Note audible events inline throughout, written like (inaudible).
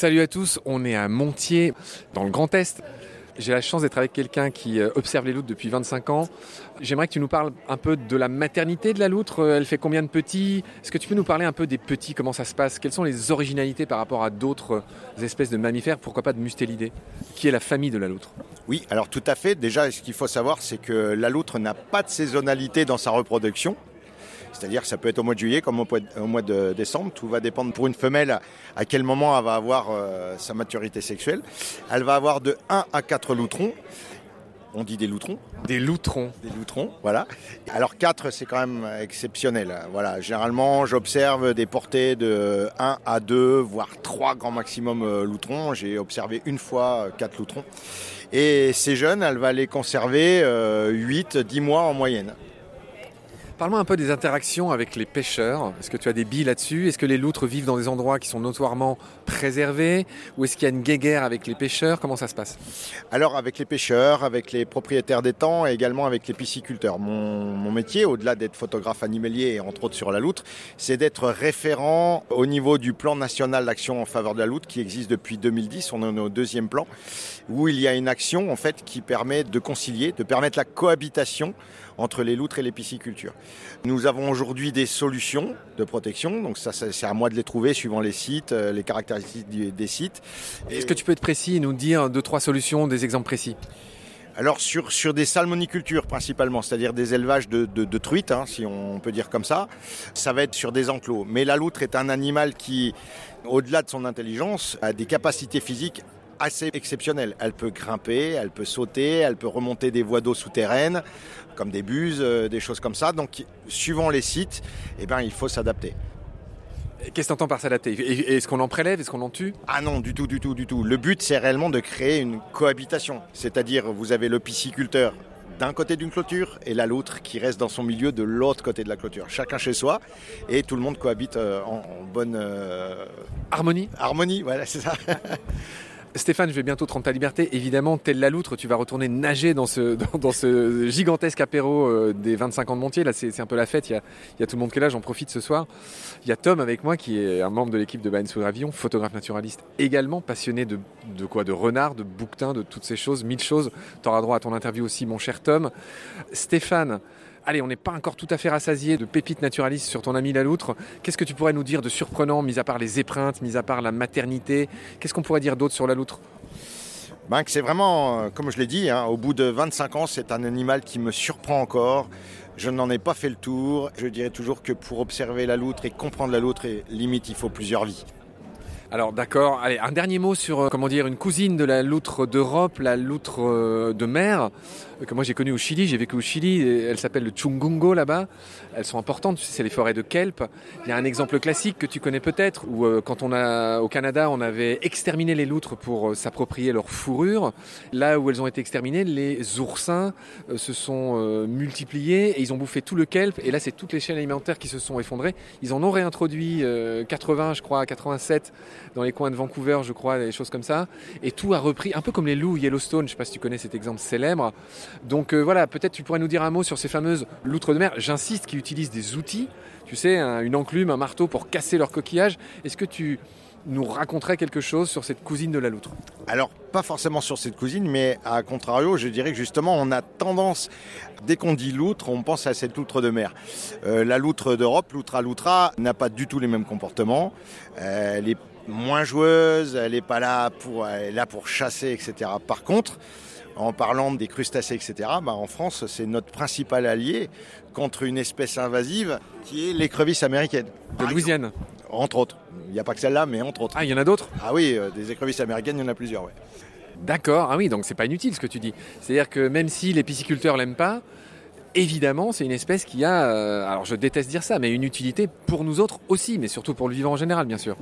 Salut à tous, on est à Montier, dans le Grand Est. J'ai la chance d'être avec quelqu'un qui euh, observe les loutres depuis 25 ans. J'aimerais que tu nous parles un peu de la maternité de la loutre. Elle fait combien de petits? Est-ce que tu peux nous parler un peu des petits? Comment ça se passe? Quelles sont les originalités par rapport à d'autres espèces de mammifères? Pourquoi pas de mustélidés? Qui est la famille de la loutre? Oui, alors tout à fait. Déjà, ce qu'il faut savoir, c'est que la loutre n'a pas de saisonnalité dans sa reproduction. C'est-à-dire que ça peut être au mois de juillet comme au mois de décembre. Tout va dépendre pour une femelle à quel moment elle va avoir euh, sa maturité sexuelle. Elle va avoir de 1 à 4 loutrons. On dit des loutrons Des loutrons. Des loutrons, voilà. Alors 4, c'est quand même exceptionnel. Voilà, généralement, j'observe des portées de 1 à 2, voire 3 grand maximum euh, loutrons. J'ai observé une fois 4 loutrons. Et ces jeunes, elle va les conserver 8, euh, 10 mois en moyenne. Parle-moi un peu des interactions avec les pêcheurs. Est-ce que tu as des billes là-dessus? Est-ce que les loutres vivent dans des endroits qui sont notoirement préservés? Ou est-ce qu'il y a une guéguerre avec les pêcheurs? Comment ça se passe? Alors avec les pêcheurs, avec les propriétaires d'étangs et également avec les pisciculteurs. Mon, métier, au-delà d'être photographe animalier et entre autres sur la loutre, c'est d'être référent au niveau du plan national d'action en faveur de la loutre qui existe depuis 2010. On est au deuxième plan où il y a une action en fait qui permet de concilier, de permettre la cohabitation entre les loutres et les piscicultures. Nous avons aujourd'hui des solutions de protection, donc ça c'est à moi de les trouver suivant les sites, euh, les caractéristiques des sites. Est-ce que tu peux être précis et nous dire deux, trois solutions, des exemples précis? Alors sur, sur des salmonicultures principalement, c'est-à-dire des élevages de, de, truites, hein, si on peut dire comme ça, ça va être sur des enclos. Mais la loutre est un animal qui, au-delà de son intelligence, a des capacités physiques assez exceptionnelles. Elle peut grimper, elle peut sauter, elle peut remonter des voies d'eau souterraines comme des buses, euh, des choses comme ça. Donc, suivant les sites, eh ben, il faut s'adapter. Qu'est-ce que tu entends par s'adapter? Est-ce qu'on en prélève? Est-ce qu'on en tue? Ah non, du tout, du tout, du tout. Le but, c'est réellement de créer une cohabitation. C'est-à-dire, vous avez le pisciculteur d'un côté d'une clôture et la l'autre qui reste dans son milieu de l'autre côté de la clôture. Chacun chez soi et tout le monde cohabite euh, en, bonne euh, harmonie? Harmonie, voilà, c'est ça. (laughs) Stéphane, je vais bientôt te rendre ta liberté. Évidemment, tel la loutre, tu vas retourner nager dans ce, (laughs) gigantesque apéro euh, des 25 ans de Montier. Là, c'est un peu la fête. Il y, a, tout le monde qui est là. J'en profite ce soir. Il y a Tom avec moi, qui est un membre de l'équipe de Bain sous Gravillon, photographe naturaliste, également passionné de, quoi? De renard, de bouquetin, de toutes ces choses, mille choses. Tu auras droit à ton interview aussi, mon cher Tom. Stéphane, Allez, on n'est pas encore tout à fait rassasié de pépites naturalistes sur ton ami la loutre. Qu'est-ce que tu pourrais nous dire de surprenant, mis à part les épreintes, mis à part la maternité? Qu'est-ce qu'on pourrait dire d'autre sur la loutre ben, c'est vraiment, euh, comme je l'ai dit, hein, au bout de 25 ans, c'est un animal qui me surprend encore. Je n'en ai pas fait le tour. Je dirais toujours que pour observer la loutre et comprendre la loutre, limite, il faut plusieurs vies. Alors d'accord, allez, un dernier mot sur, euh, comment dire, une cousine de la loutre d'Europe, la loutre euh, de mer, euh, que moi j'ai connue au Chili, j'ai vécu au Chili, elle s'appelle le Chungungo là-bas, elles sont importantes, c'est les forêts de kelp. Il y a un exemple classique que tu connais peut-être, où quand on a, au Canada, on avait exterminé les loutres pour s'approprier leur fourrure. Là où elles ont été exterminées, les oursins se sont multipliés et ils ont bouffé tout le kelp, et là c'est toutes les chaînes alimentaires qui se sont effondrées. Ils en ont réintroduit 80, je crois, 87 dans les coins de Vancouver, je crois, des choses comme ça. Et tout a repris, un peu comme les loups Yellowstone, je ne sais pas si tu connais cet exemple célèbre. Donc euh, voilà, peut-être tu pourrais nous dire un mot sur ces fameuses loutres de mer, j'insiste, qui utilisent des outils, tu sais, une enclume, un marteau pour casser leur coquillage. Est-ce que tu nous raconterais quelque chose sur cette cousine de la loutre Alors, pas forcément sur cette cousine, mais à contrario, je dirais que justement, on a tendance, dès qu'on dit loutre, on pense à cette loutre de mer. Euh, la loutre d'Europe, loutra loutra, n'a pas du tout les mêmes comportements. Euh, elle est moins joueuse, elle n'est pas là pour, là pour chasser, etc. Par contre, en parlant des crustacés, etc., bah en France, c'est notre principal allié contre une espèce invasive qui est l'écrevisse américaine. De Louisiane Entre autres. Il n'y a pas que celle-là, mais entre autres. Ah, il y en a d'autres? Ah oui, euh, des écrevisses américaines, il y en a plusieurs, ouais. D'accord, ah oui, donc c'est pas inutile ce que tu dis. C'est-à-dire que même si les pisciculteurs l'aiment pas, évidemment, c'est une espèce qui a, euh, alors je déteste dire ça, mais une utilité pour nous autres aussi, mais surtout pour le vivant en général, bien sûr.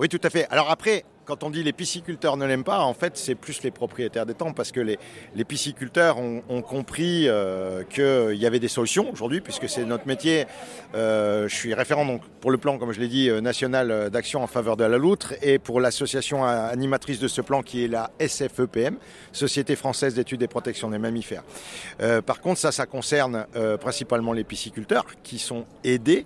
Oui, tout à fait. Alors après, quand on dit les pisciculteurs ne l'aiment pas, en fait, c'est plus les propriétaires des temps parce que les, pisciculteurs ont, compris euh, qu'il y avait des solutions aujourd'hui, puisque c'est notre métier. Euh, je suis référent donc pour le plan, comme je l'ai dit, euh, national d'action en faveur de la loutre et pour l'association animatrice de ce plan qui est la SFEPM, Société française d'études et protection des mammifères. par contre, ça, ça concerne principalement les pisciculteurs qui sont aidés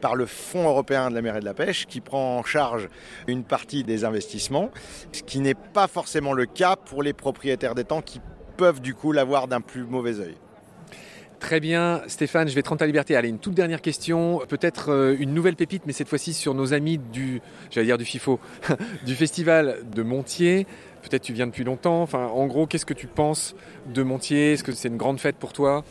par le Fonds européen de la mer et de la pêche qui prend en charge une partie des investissements, ce qui n'est pas forcément le cas pour les propriétaires d'étangs qui peuvent du coup l'avoir d'un plus mauvais œil. Très bien, Stéphane, je vais te rendre ta liberté. Allez, une toute dernière question, peut-être euh, une nouvelle pépite, mais cette fois-ci sur nos amis du, FIFO, (laughs) du festival de Montier. Peut-être tu viens depuis longtemps. En gros, qu'est-ce que tu penses de Montier? Est-ce que c'est une grande fête pour toi?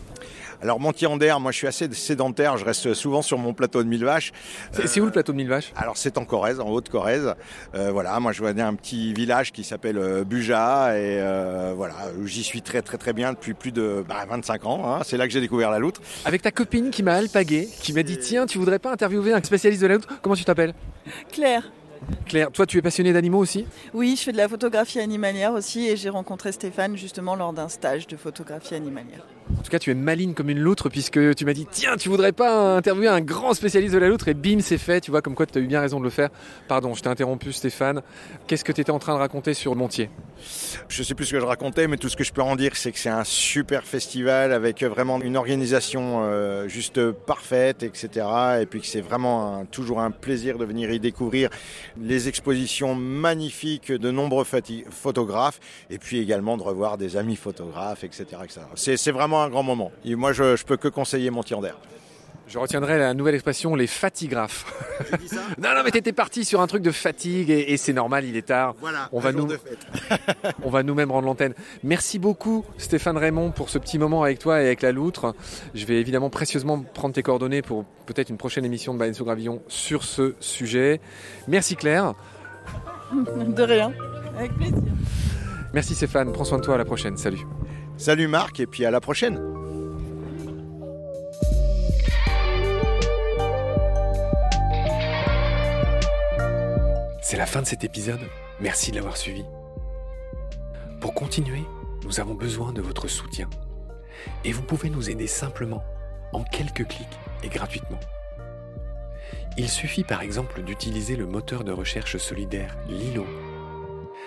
Alors Montier-en-Der, moi je suis assez sédentaire, je reste souvent sur mon plateau de mille vaches. C'est où le plateau de mille vaches? Alors c'est en Corrèze, en Haute-Corrèze. Euh, voilà, moi je vois un petit village qui s'appelle euh, Buja et euh, voilà, j'y suis très très très bien depuis plus de 25 bah, ans. Hein. C'est là que j'ai découvert la loutre. Avec ta copine qui m'a alpagué, qui m'a dit tiens, tu voudrais pas interviewer un spécialiste de la loutre? Comment tu t'appelles? Claire. Claire, toi tu es passionnée d'animaux aussi? Oui, je fais de la photographie animalière aussi et j'ai rencontré Stéphane justement lors d'un stage de photographie animalière. En tout cas, tu es maligne comme une loutre puisque tu m'as dit tiens, tu voudrais pas interviewer un grand spécialiste de la loutre et bim, c'est fait. Tu vois, comme quoi tu as eu bien raison de le faire. Pardon, je t'ai interrompu, Stéphane. Qu'est-ce que tu étais en train de raconter sur Montier? Je sais plus ce que je racontais, mais tout ce que je peux en dire, c'est que c'est un super festival avec vraiment une organisation euh, juste parfaite, etc. Et puis que c'est vraiment toujours un plaisir de venir y découvrir les expositions magnifiques de nombreux photographes et puis également de revoir des amis photographes, etc. C'est vraiment un grand moment. Et moi, je, ne peux que conseiller Montier-en-Der. Je retiendrai la nouvelle expression, les fatigraphes. (laughs) non, non, mais t'étais parti sur un truc de fatigue et, c'est normal, il est tard. Voilà, on va nous, (laughs) on va nous-mêmes rendre l'antenne. Merci beaucoup, Stéphane Raymond, pour ce petit moment avec toi et avec la loutre. Je vais évidemment précieusement prendre tes coordonnées pour peut-être une prochaine émission de Baleine Gravillon sur ce sujet. Merci Claire. De rien, avec plaisir. Merci Stéphane, prends soin de toi, à la prochaine. Salut. Salut Marc et puis à la prochaine. C'est la fin de cet épisode. Merci de l'avoir suivi. Pour continuer, nous avons besoin de votre soutien. Et vous pouvez nous aider simplement, en quelques clics et gratuitement. Il suffit par exemple d'utiliser le moteur de recherche solidaire Lilo